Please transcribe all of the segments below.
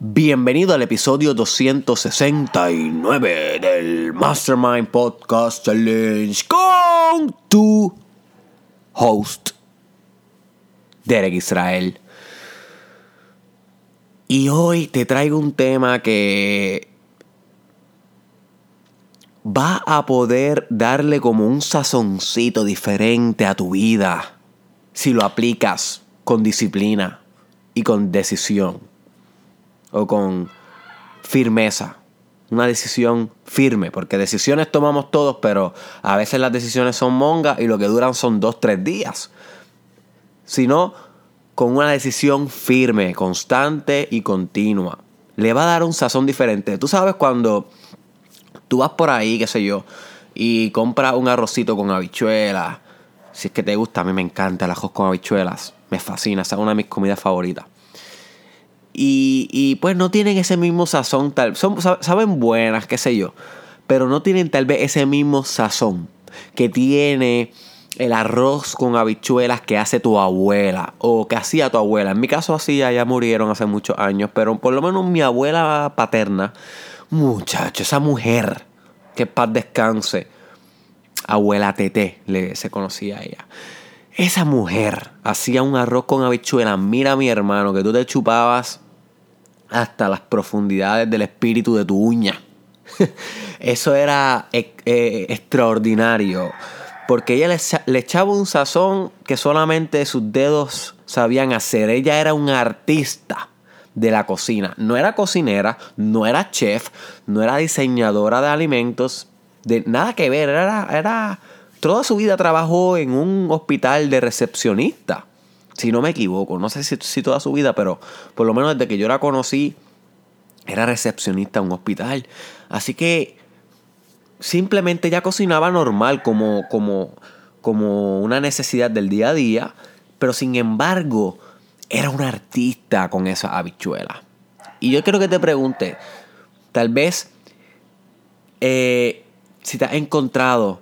Bienvenido al episodio 269 del Mastermind Podcast Challenge con tu host, Derek Israel. Y hoy te traigo un tema que va a poder darle como un sazoncito diferente a tu vida si lo aplicas con disciplina y con decisión o con firmeza. Una decisión firme, porque decisiones tomamos todos, pero a veces las decisiones son mongas y lo que duran son dos, tres días. Sino con una decisión firme, constante y continua. Le va a dar un sazón diferente. Tú sabes cuando tú vas por ahí, qué sé yo, y compras un arrocito con habichuelas. Si es que te gusta, a mí me encanta el arroz con habichuelas. Me fascina, es una de mis comidas favoritas. Y, pues no tienen ese mismo sazón, tal, son, saben buenas, qué sé yo, pero no tienen tal vez ese mismo sazón que tiene el arroz con habichuelas que hace tu abuela o que hacía tu abuela. En mi caso hacía, ya murieron hace muchos años, pero por lo menos mi abuela paterna, muchacho, esa mujer, que paz descanse, abuela Tete, le, se conocía a ella. Esa mujer hacía un arroz con habichuelas. Mira mi hermano, que tú te chupabas hasta las profundidades del espíritu de tu uña. Eso era eh, eh, extraordinario. Porque ella le, echaba un sazón que solamente sus dedos sabían hacer. Ella era un artista de la cocina. No era cocinera, no era chef, no era diseñadora de alimentos, de nada que ver. Era, era toda su vida trabajó en un hospital de recepcionista si no me equivoco. No sé si, toda su vida, pero por lo menos desde que yo la conocí, era recepcionista en un hospital. Así que simplemente ella cocinaba normal, como, como, como una necesidad del día a día, pero sin embargo, era una artista con esa habichuela. Y yo quiero que te pregunte, tal vez, eh, si te has encontrado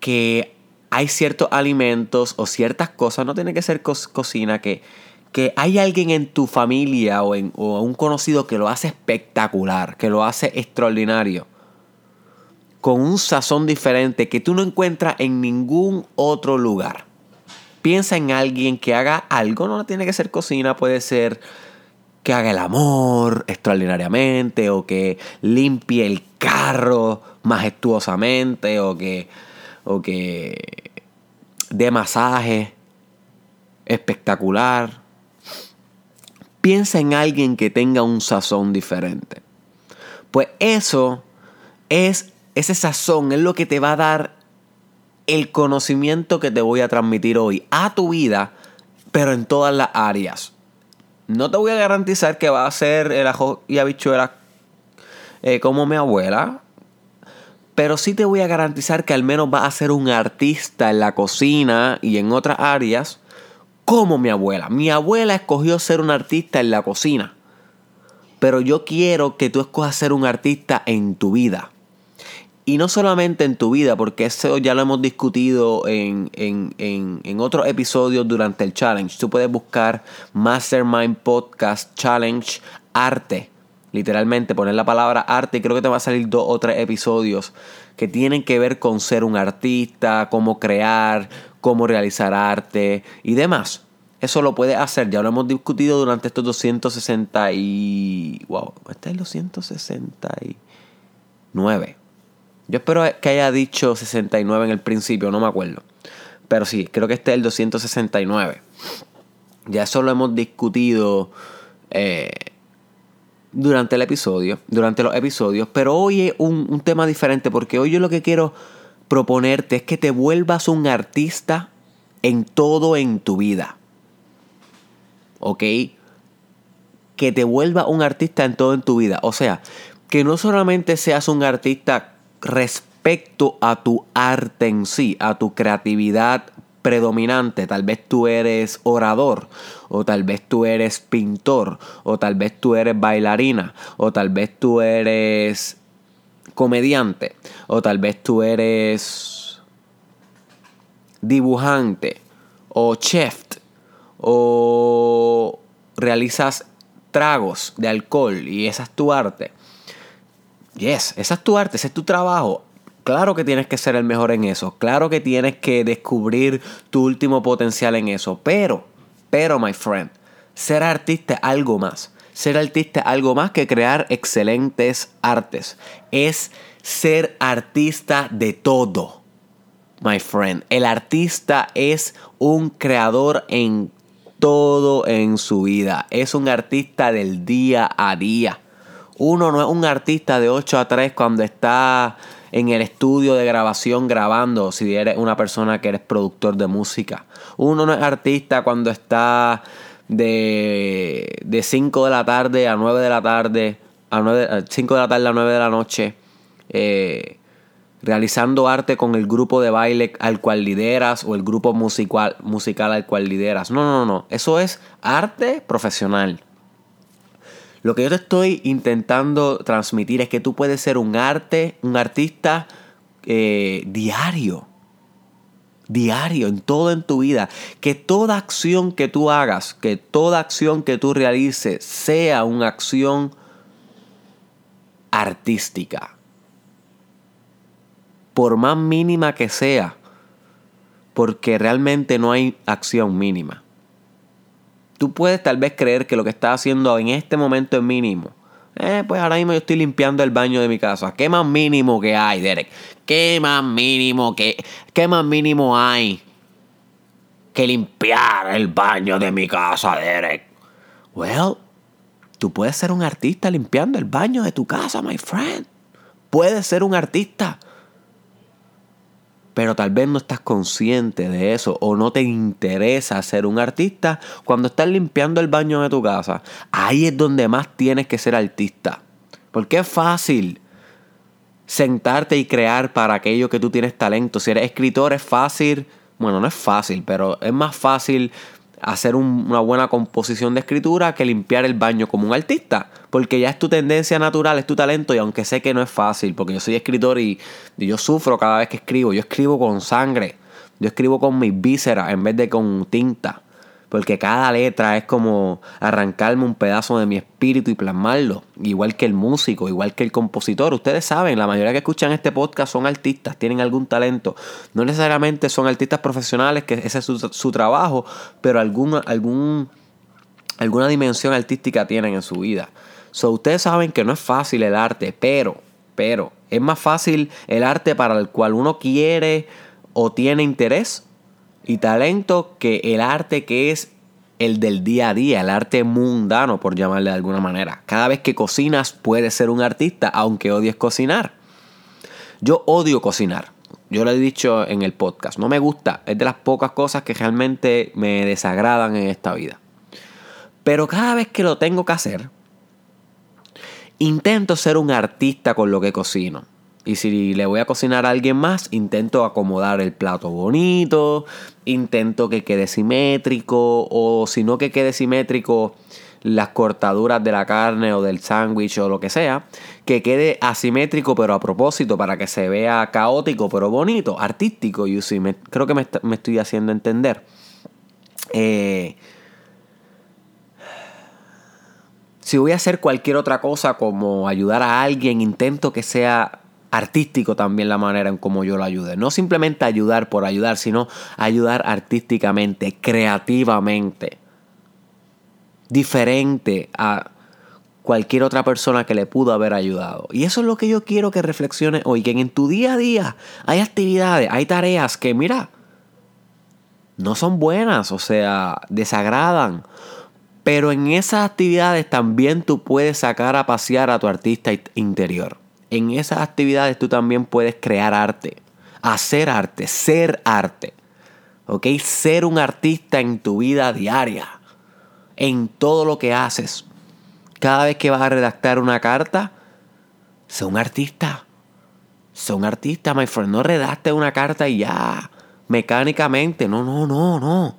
que hay ciertos alimentos o ciertas cosas, no tiene que ser cocina, que, que hay alguien en tu familia o, en, o un conocido que lo hace espectacular, que lo hace extraordinario, con un sazón diferente que tú no encuentras en ningún otro lugar. Piensa en alguien que haga algo, no tiene que ser cocina, puede ser que haga el amor extraordinariamente o que limpie el carro majestuosamente o que o que de masaje espectacular. Piensa en alguien que tenga un sazón diferente. Pues eso es, ese sazón es lo que te va a dar el conocimiento que te voy a transmitir hoy a tu vida, pero en todas las áreas. No te voy a garantizar que va a ser el ajo y habichuela eh, como mi abuela, pero sí te voy a garantizar que al menos vas a ser un artista en la cocina y en otras áreas como mi abuela. Mi abuela escogió ser un artista en la cocina. Pero yo quiero que tú escojas ser un artista en tu vida. Y no solamente en tu vida, porque eso ya lo hemos discutido en, en, en, en otros episodios durante el challenge. Tú puedes buscar Mastermind Podcast Challenge Arte Literalmente poner la palabra arte y creo que te va a salir dos o tres episodios que tienen que ver con ser un artista, cómo crear, cómo realizar arte y demás. Eso lo puedes hacer, ya lo hemos discutido durante estos 260 y... Wow, este es el 269. Yo espero que haya dicho 69 en el principio, no me acuerdo. Pero sí, creo que este es el 269. Ya eso lo hemos discutido eh, durante el episodio, durante los episodios, pero hoy es un, tema diferente porque hoy yo lo que quiero proponerte es que te vuelvas un artista en todo en tu vida. ¿Ok? Que te vuelva un artista en todo en tu vida. O sea, que no solamente seas un artista respecto a tu arte en sí, a tu creatividad predominante. Tal vez tú eres orador, o tal vez tú eres pintor, o tal vez tú eres bailarina, o tal vez tú eres comediante, o tal vez tú eres dibujante, o chef, o realizas tragos de alcohol y esa es tu arte. Yes, esa es tu arte, ese es tu trabajo. Claro que tienes que ser el mejor en eso. Claro que tienes que descubrir tu último potencial en eso. Pero, pero, my friend, ser artista es algo más. Ser artista es algo más que crear excelentes artes. Es ser artista de todo, my friend. El artista es un creador en todo en su vida. Es un artista del día a día. Uno no es un artista de 8 a 3 cuando está en el estudio de grabación grabando, si eres una persona que eres productor de música. Uno no es artista cuando está de, de 5 de la tarde a 9 de la tarde, a 9, 5 de la tarde a 9 de la noche, eh, realizando arte con el grupo de baile al cual lideras o el grupo musical, musical al cual lideras. No, no, no, eso es arte profesional. Lo que yo te estoy intentando transmitir es que tú puedes ser un arte, un artista eh, diario. Diario, en todo en tu vida. Que toda acción que tú hagas, que toda acción que tú realices sea una acción artística. Por más mínima que sea. Porque realmente no hay acción mínima. Tú puedes tal vez creer que lo que estás haciendo en este momento es mínimo. Eh, pues ahora mismo yo estoy limpiando el baño de mi casa. ¿Qué más mínimo que hay, Derek? ¿Qué más mínimo que qué más mínimo hay que limpiar el baño de mi casa, Derek? Well, tú puedes ser un artista limpiando el baño de tu casa, my friend. Puedes ser un artista pero tal vez no estás consciente de eso o no te interesa ser un artista cuando estás limpiando el baño de tu casa. Ahí es donde más tienes que ser artista. Porque es fácil sentarte y crear para aquello que tú tienes talento. Si eres escritor es fácil, bueno, no es fácil, pero es más fácil hacer una buena composición de escritura que limpiar el baño como un artista. Porque ya es tu tendencia natural, es tu talento y aunque sé que no es fácil, porque yo soy escritor y, y yo sufro cada vez que escribo, yo escribo con sangre, yo escribo con mis vísceras en vez de con tinta. Porque cada letra es como arrancarme un pedazo de mi espíritu y plasmarlo. Igual que el músico, igual que el compositor. Ustedes saben, la mayoría que escuchan este podcast son artistas, tienen algún talento. No necesariamente son artistas profesionales, que ese es su, trabajo, pero algún, algún, alguna dimensión artística tienen en su vida. So, ustedes saben que no es fácil el arte, pero, pero, es más fácil el arte para el cual uno quiere o tiene interés y talento que el arte que es el del día a día, el arte mundano, por llamarle de alguna manera. Cada vez que cocinas puedes ser un artista, aunque odies cocinar. Yo odio cocinar. Yo lo he dicho en el podcast. No me gusta. Es de las pocas cosas que realmente me desagradan en esta vida. Pero cada vez que lo tengo que hacer, intento ser un artista con lo que cocino. Y si le voy a cocinar a alguien más, intento acomodar el plato bonito, intento que quede simétrico, o si no que quede simétrico las cortaduras de la carne o del sándwich o lo que sea, que quede asimétrico pero a propósito para que se vea caótico pero bonito, artístico, you creo que me, me, estoy haciendo entender. Eh, si voy a hacer cualquier otra cosa como ayudar a alguien, intento que sea artístico también la manera en cómo yo lo ayude. No simplemente ayudar por ayudar, sino ayudar artísticamente, creativamente, diferente a cualquier otra persona que le pudo haber ayudado. Y eso es lo que yo quiero que reflexiones hoy, que en tu día a día hay actividades, hay tareas que, mira, no son buenas, o sea, desagradan. Pero en esas actividades también tú puedes sacar a pasear a tu artista interior en esas actividades tú también puedes crear arte, hacer arte, ser arte. ¿Ok? Ser un artista en tu vida diaria, en todo lo que haces. Cada vez que vas a redactar una carta, sé un artista. Sé un artista, my friend. No redacte una carta y ya, mecánicamente. No, no, no, no.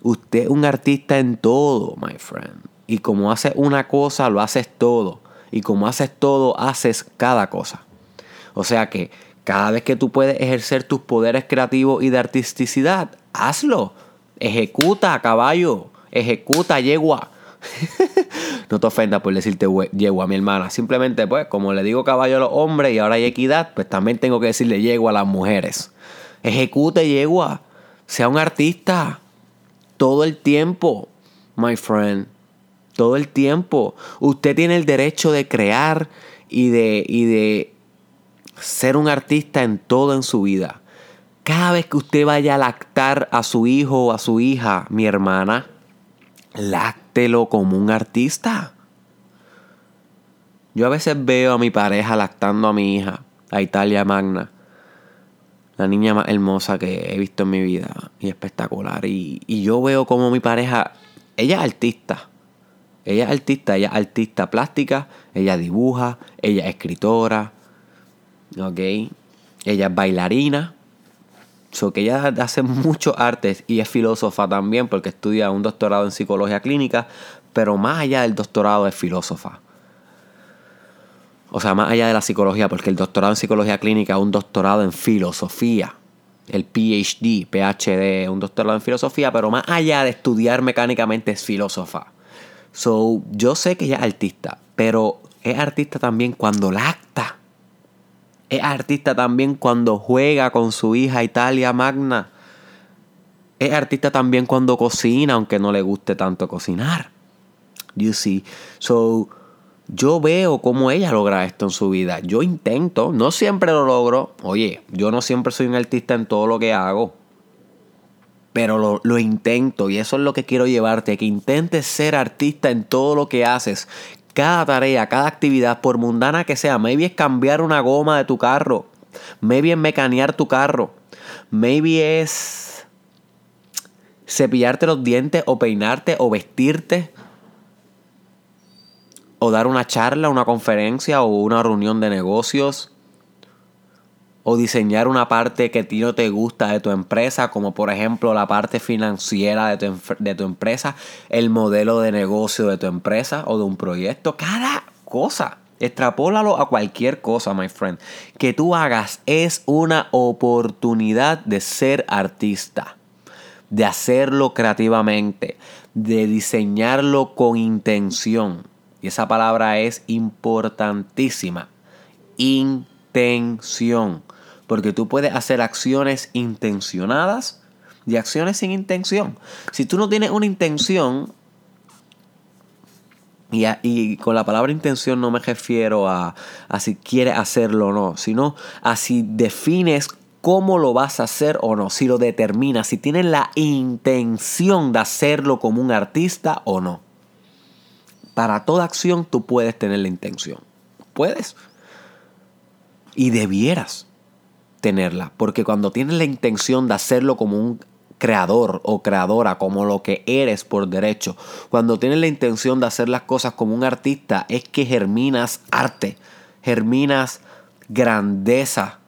Usted es un artista en todo, my friend. Y como haces una cosa, lo haces todo. Y como haces todo, haces cada cosa. O sea que cada vez que tú puedes ejercer tus poderes creativos y de artisticidad, hazlo. Ejecuta, caballo. Ejecuta, yegua. no te ofendas por decirte yegua mi hermana. Simplemente, pues, como le digo caballo a los hombres y ahora hay equidad, pues también tengo que decirle yegua a las mujeres. Ejecute yegua. Sea un artista. Todo el tiempo, my friend. Todo el tiempo. Usted tiene el derecho de crear y de, y de ser un artista en todo en su vida. Cada vez que usted vaya a lactar a su hijo o a su hija, mi hermana, láctelo como un artista. Yo a veces veo a mi pareja lactando a mi hija, a Italia Magna, la niña más hermosa que he visto en mi vida y espectacular. Y, y yo veo como mi pareja, ella es artista. Ella es artista, ella es artista plástica, ella dibuja, ella es escritora, ¿ok? Ella es bailarina, So que ella hace muchos artes y es filósofa también porque estudia un doctorado en psicología clínica, pero más allá del doctorado es filósofa. O sea, más allá de la psicología, porque el doctorado en psicología clínica es un doctorado en filosofía. El PhD, PhD, un doctorado en filosofía, pero más allá de estudiar mecánicamente es filósofa. So, yo sé que ella es artista, pero es artista también cuando lacta. Es artista también cuando juega con su hija Italia Magna. Es artista también cuando cocina, aunque no le guste tanto cocinar. You see. So, yo veo cómo ella logra esto en su vida. Yo intento, no siempre lo logro. Oye, yo no siempre soy un artista en todo lo que hago. Pero lo, lo, intento y eso es lo que quiero llevarte, que intentes ser artista en todo lo que haces, cada tarea, cada actividad, por mundana que sea, maybe es cambiar una goma de tu carro, maybe es mecanear tu carro, maybe es cepillarte los dientes o peinarte o vestirte o dar una charla, una conferencia o una reunión de negocios o diseñar una parte que a ti no te gusta de tu empresa, como por ejemplo la parte financiera de tu, de tu, empresa, el modelo de negocio de tu empresa o de un proyecto, cada cosa. Extrapólalo a cualquier cosa, my friend. Que tú hagas es una oportunidad de ser artista, de hacerlo creativamente, de diseñarlo con intención. Y esa palabra es importantísima. Intención porque tú puedes hacer acciones intencionadas y acciones sin intención. Si tú no tienes una intención, y, con la palabra intención no me refiero a, a si quieres hacerlo o no, sino a si defines cómo lo vas a hacer o no, si lo determinas, si tienes la intención de hacerlo como un artista o no. Para toda acción tú puedes tener la intención. Puedes. Y debieras tenerla, porque cuando tienes la intención de hacerlo como un creador o creadora, como lo que eres por derecho, cuando tienes la intención de hacer las cosas como un artista, es que germinas arte, germinas grandeza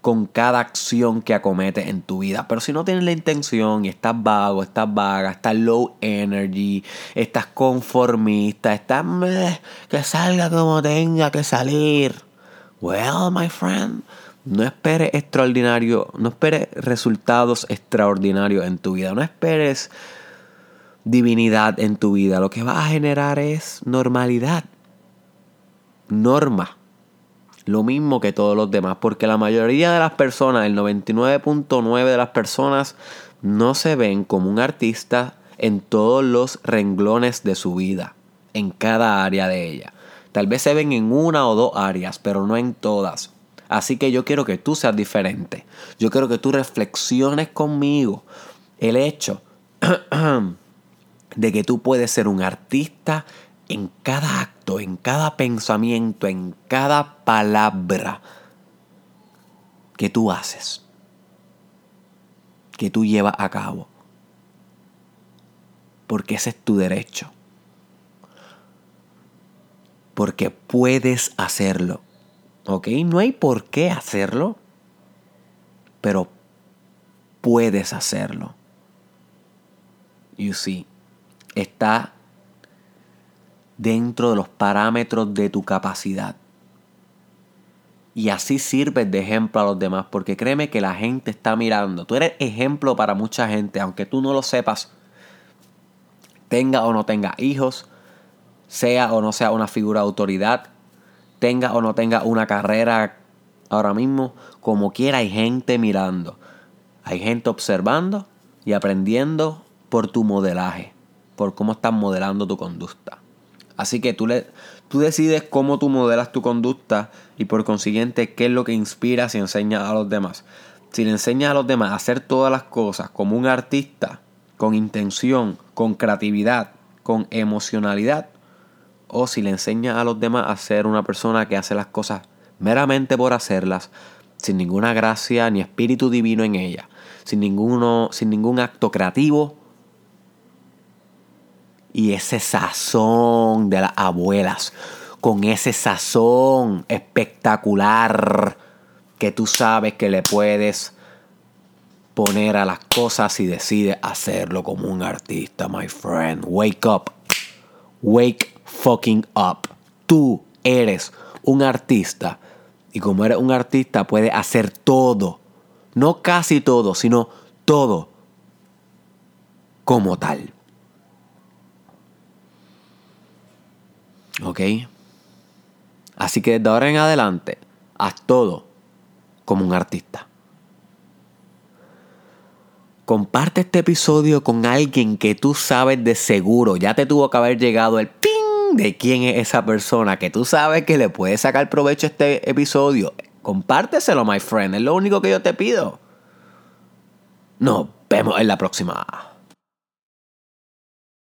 con cada acción que acometes en tu vida. Pero si no tienes la intención y estás vago, estás vaga, estás low energy, estás conformista, estás que salga como tenga que salir. Well, my friend, no esperes extraordinario, no esperes resultados extraordinarios en tu vida, no esperes divinidad en tu vida. Lo que va a generar es normalidad, norma. Lo mismo que todos los demás, porque la mayoría de las personas, el 99.9 de las personas, no se ven como un artista en todos los renglones de su vida, en cada área de ella. Tal vez se ven en una o dos áreas, pero no en todas. Así que yo quiero que tú seas diferente. Yo quiero que tú reflexiones conmigo el hecho de que tú puedes ser un artista en cada acto, en cada pensamiento, en cada palabra que tú haces, que tú llevas a cabo. Porque ese es tu derecho. Porque puedes hacerlo. ¿Ok? No hay por qué hacerlo, pero puedes hacerlo. You see, está dentro de los parámetros de tu capacidad. Y así sirves de ejemplo a los demás, porque créeme que la gente está mirando. Tú eres ejemplo para mucha gente, aunque tú no lo sepas, tenga o no tenga hijos, sea o no sea una figura de autoridad, tenga o no tenga una carrera ahora mismo, como quiera hay gente mirando, hay gente observando y aprendiendo por tu modelaje, por cómo estás modelando tu conducta. Así que tú, le, tú decides cómo tú modelas tu conducta y por consiguiente qué es lo que inspiras y enseñas a los demás. Si le enseñas a los demás a hacer todas las cosas como un artista, con intención, con creatividad, con emocionalidad, o si le enseñas a los demás a ser una persona que hace las cosas meramente por hacerlas, sin ninguna gracia ni espíritu divino en ella, sin, ninguno, sin ningún acto creativo y ese sazón de las abuelas, con ese sazón espectacular que tú sabes que le puedes poner a las cosas y decides hacerlo como un artista, my friend. Wake up. Wake fucking up. Tú eres un artista y como eres un artista puedes hacer todo. No casi todo, sino todo como tal. ¿Ok? Así que de ahora en adelante, haz todo como un artista. Comparte este episodio con alguien que tú sabes de seguro. Ya te tuvo que haber llegado el de quién es esa persona que tú sabes que le puede sacar provecho a este episodio. Compárteselo, my friend. Es lo único que yo te pido. Nos vemos en la próxima.